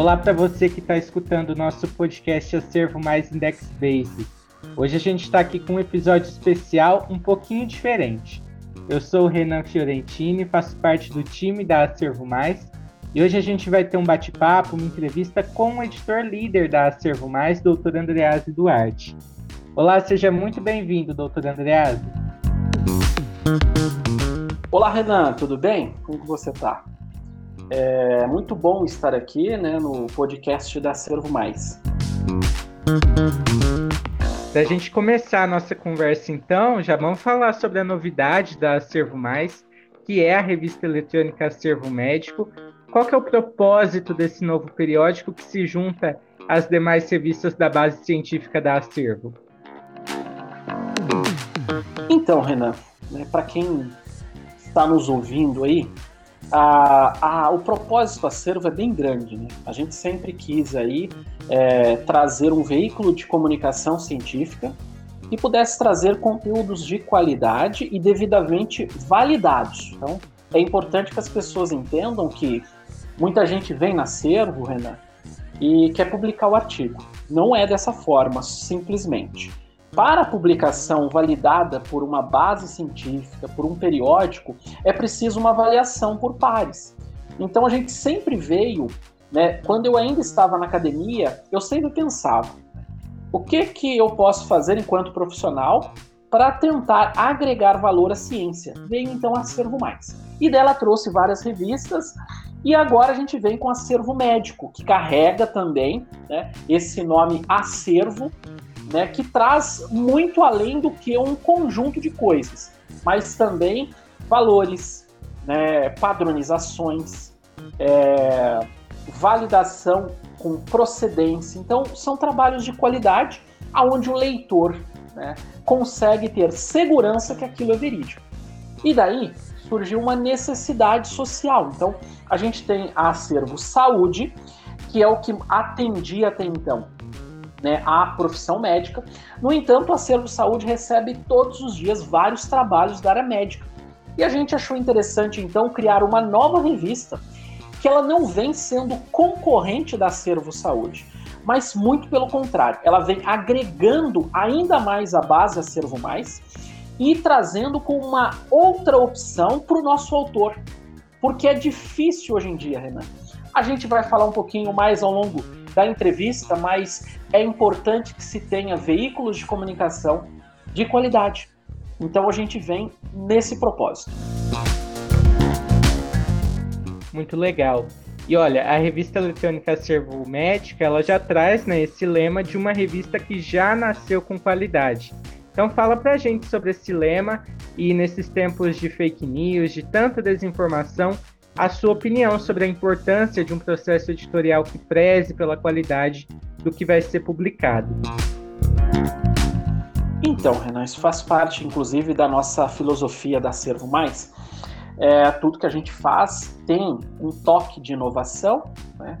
Olá para você que está escutando o nosso podcast Acervo Mais Index Base. Hoje a gente está aqui com um episódio especial um pouquinho diferente. Eu sou o Renan Fiorentini, faço parte do time da Acervo Mais e hoje a gente vai ter um bate-papo, uma entrevista com o editor líder da Acervo Mais, Dr. Andrease Duarte. Olá, seja muito bem-vindo, Dr. Andrease. Olá, Renan, tudo bem? Como você está? É muito bom estar aqui né, no podcast da Servo Mais. Para a gente começar a nossa conversa, então, já vamos falar sobre a novidade da Servo Mais, que é a revista eletrônica Servo Médico. Qual que é o propósito desse novo periódico que se junta às demais revistas da base científica da Acervo? Então, Renan, né, para quem está nos ouvindo aí, a, a, o propósito acervo é bem grande. Né? A gente sempre quis aí é, trazer um veículo de comunicação científica que pudesse trazer conteúdos de qualidade e devidamente validados. Então, é importante que as pessoas entendam que muita gente vem na acervo, Renan, e quer publicar o artigo. Não é dessa forma, simplesmente. Para a publicação validada por uma base científica, por um periódico, é preciso uma avaliação por pares. Então a gente sempre veio, né, quando eu ainda estava na academia, eu sempre pensava: o que que eu posso fazer enquanto profissional para tentar agregar valor à ciência? Veio então Acervo Mais. E dela trouxe várias revistas e agora a gente vem com Acervo Médico, que carrega também né, esse nome acervo, né, que traz muito além do que um conjunto de coisas, mas também valores, né, padronizações, é, validação com procedência. Então, são trabalhos de qualidade aonde o leitor né, consegue ter segurança que aquilo é verídico. E daí surgiu uma necessidade social. Então, a gente tem acervo saúde, que é o que atendia até então né, a profissão médica. No entanto, o Acervo Saúde recebe todos os dias vários trabalhos da área médica. E a gente achou interessante, então, criar uma nova revista que ela não vem sendo concorrente da Acervo Saúde, mas muito pelo contrário, ela vem agregando ainda mais a base Acervo Mais e trazendo com uma outra opção para o nosso autor, porque é difícil hoje em dia, Renan. A gente vai falar um pouquinho mais ao longo da entrevista, mas é importante que se tenha veículos de comunicação de qualidade. Então a gente vem nesse propósito. Muito legal. E olha, a revista eletrônica Servo Médica, ela já traz né, esse lema de uma revista que já nasceu com qualidade. Então fala pra gente sobre esse lema e nesses tempos de fake news, de tanta desinformação, a sua opinião sobre a importância de um processo editorial que preze pela qualidade do que vai ser publicado. Então, Renan, isso faz parte, inclusive, da nossa filosofia da Servo Mais. É, tudo que a gente faz tem um toque de inovação, né?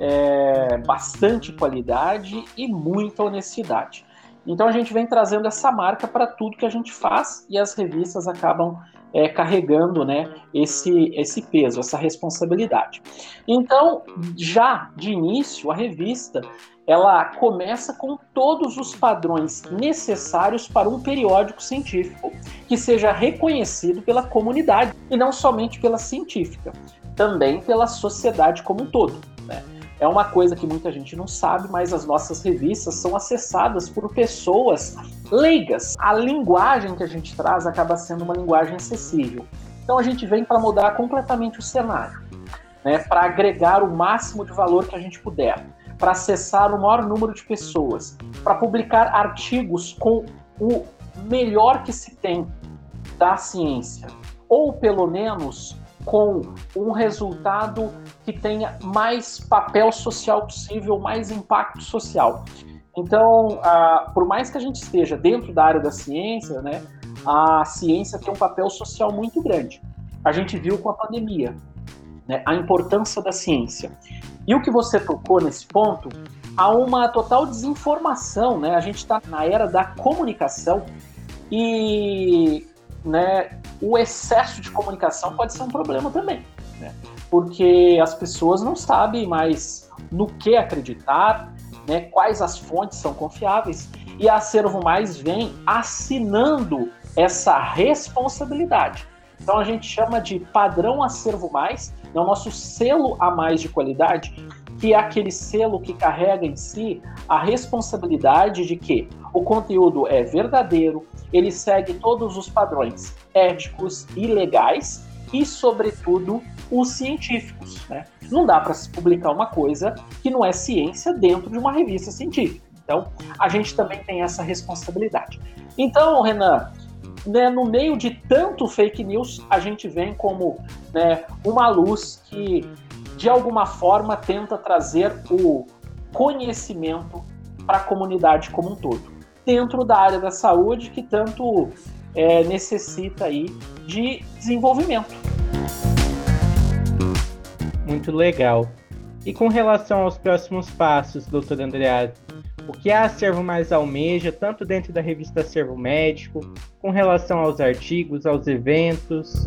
é, bastante qualidade e muita honestidade. Então a gente vem trazendo essa marca para tudo que a gente faz e as revistas acabam é, carregando né, esse, esse peso, essa responsabilidade. Então, já de início, a revista ela começa com todos os padrões necessários para um periódico científico que seja reconhecido pela comunidade e não somente pela científica, também pela sociedade como um todo. Né? É uma coisa que muita gente não sabe, mas as nossas revistas são acessadas por pessoas leigas. A linguagem que a gente traz acaba sendo uma linguagem acessível. Então a gente vem para mudar completamente o cenário, né, para agregar o máximo de valor que a gente puder, para acessar o maior número de pessoas, para publicar artigos com o melhor que se tem da ciência, ou pelo menos com um resultado que tenha mais papel social possível, mais impacto social. Então, ah, por mais que a gente esteja dentro da área da ciência, né, a ciência tem um papel social muito grande. A gente viu com a pandemia né, a importância da ciência. E o que você tocou nesse ponto, há uma total desinformação. Né? A gente está na era da comunicação e né, o excesso de comunicação pode ser um problema também. Né? porque as pessoas não sabem mais no que acreditar, né, quais as fontes são confiáveis, e a Acervo Mais vem assinando essa responsabilidade. Então a gente chama de padrão Acervo Mais, é o nosso selo a mais de qualidade, que é aquele selo que carrega em si a responsabilidade de que o conteúdo é verdadeiro, ele segue todos os padrões éticos e legais e, sobretudo, os científicos. Né? Não dá para se publicar uma coisa que não é ciência dentro de uma revista científica. Então, a gente também tem essa responsabilidade. Então, Renan, né, no meio de tanto fake news, a gente vem como né, uma luz que, de alguma forma, tenta trazer o conhecimento para a comunidade como um todo, dentro da área da saúde que tanto é, necessita aí de desenvolvimento. Muito legal. E com relação aos próximos passos, doutor Andreado, o que a Acervo Mais almeja, tanto dentro da revista Acervo Médico, com relação aos artigos, aos eventos?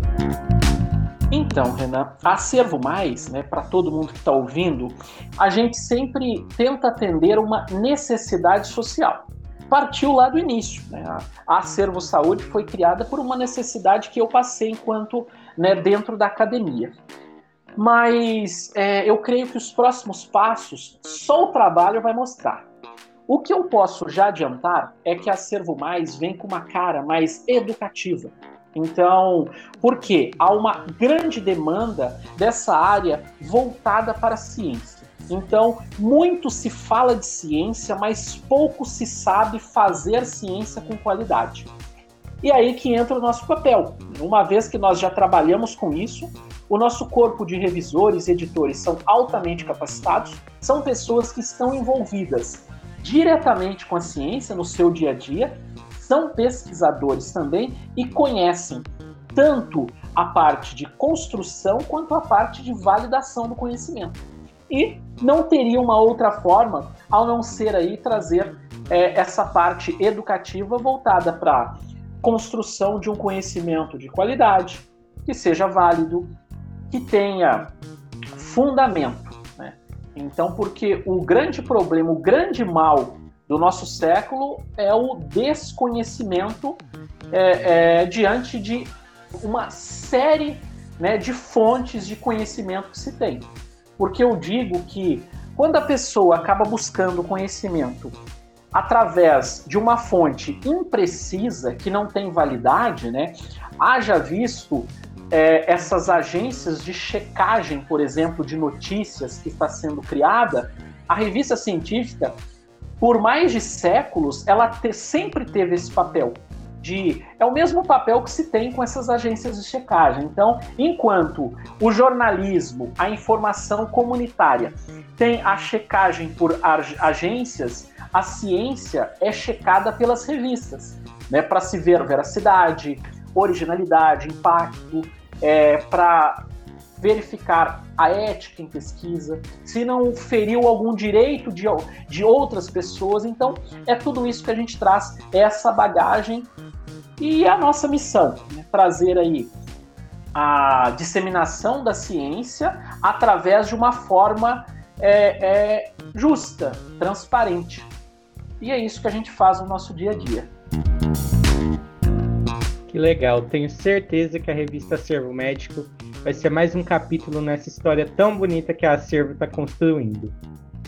Então, Renan, Acervo Mais, né, para todo mundo que está ouvindo, a gente sempre tenta atender uma necessidade social. Partiu lá do início. Né? A Acervo Saúde foi criada por uma necessidade que eu passei enquanto né, dentro da academia. Mas é, eu creio que os próximos passos só o trabalho vai mostrar. O que eu posso já adiantar é que a Servo Mais vem com uma cara mais educativa. Então, porque há uma grande demanda dessa área voltada para a ciência. Então, muito se fala de ciência, mas pouco se sabe fazer ciência com qualidade. E aí que entra o nosso papel. Uma vez que nós já trabalhamos com isso, o nosso corpo de revisores e editores são altamente capacitados, são pessoas que estão envolvidas diretamente com a ciência no seu dia a dia, são pesquisadores também e conhecem tanto a parte de construção quanto a parte de validação do conhecimento. E não teria uma outra forma ao não ser aí trazer é, essa parte educativa voltada para construção de um conhecimento de qualidade, que seja válido, que tenha fundamento então, porque o grande problema, o grande mal do nosso século é o desconhecimento é, é, diante de uma série né, de fontes de conhecimento que se tem. Porque eu digo que quando a pessoa acaba buscando conhecimento através de uma fonte imprecisa, que não tem validade, né, haja visto é, essas agências de checagem, por exemplo, de notícias que está sendo criada, a revista científica, por mais de séculos, ela te, sempre teve esse papel. De, é o mesmo papel que se tem com essas agências de checagem. Então, enquanto o jornalismo, a informação comunitária tem a checagem por agências, a ciência é checada pelas revistas, né, para se ver veracidade, originalidade, impacto, é, para verificar a ética em pesquisa, se não feriu algum direito de, de outras pessoas. Então, é tudo isso que a gente traz, essa bagagem e a nossa missão, né? trazer aí a disseminação da ciência através de uma forma é, é, justa, transparente. E é isso que a gente faz no nosso dia a dia. Que legal, tenho certeza que a revista Acervo Médico vai ser mais um capítulo nessa história tão bonita que a Acervo está construindo.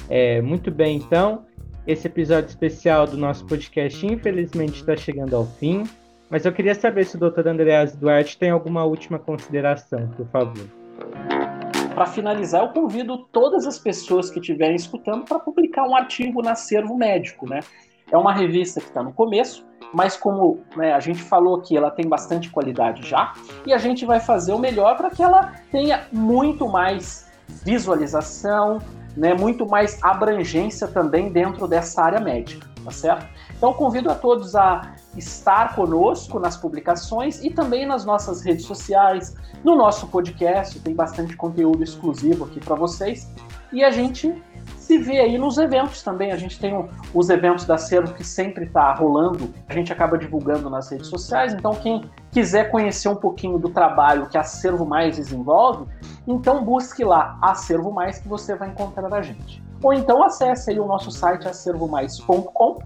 É, muito bem, então, esse episódio especial do nosso podcast infelizmente está chegando ao fim, mas eu queria saber se o Dr. Andreas Duarte tem alguma última consideração, por favor. Para finalizar, eu convido todas as pessoas que estiverem escutando para publicar um artigo na Acervo Médico, né? É uma revista que está no começo, mas como né, a gente falou aqui, ela tem bastante qualidade já, e a gente vai fazer o melhor para que ela tenha muito mais visualização, né, muito mais abrangência também dentro dessa área médica, tá certo? Então convido a todos a estar conosco nas publicações e também nas nossas redes sociais, no nosso podcast, tem bastante conteúdo exclusivo aqui para vocês. E a gente se vê aí nos eventos também. A gente tem os eventos da Cervo que sempre está rolando, a gente acaba divulgando nas redes sociais. Então, quem quiser conhecer um pouquinho do trabalho que a Cervo Mais desenvolve, então busque lá Acervo Mais que você vai encontrar a gente. Ou então acesse aí o nosso site acervomais.com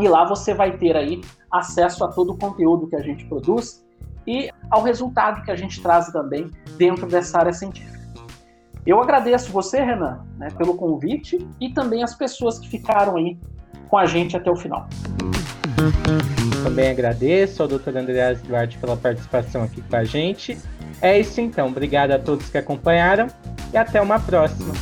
e lá você vai ter aí acesso a todo o conteúdo que a gente produz e ao resultado que a gente traz também dentro dessa área científica. Eu agradeço você, Renan, né, pelo convite e também as pessoas que ficaram aí com a gente até o final. Também agradeço ao Dr. Andreas Duarte pela participação aqui com a gente. É isso então. Obrigado a todos que acompanharam e até uma próxima.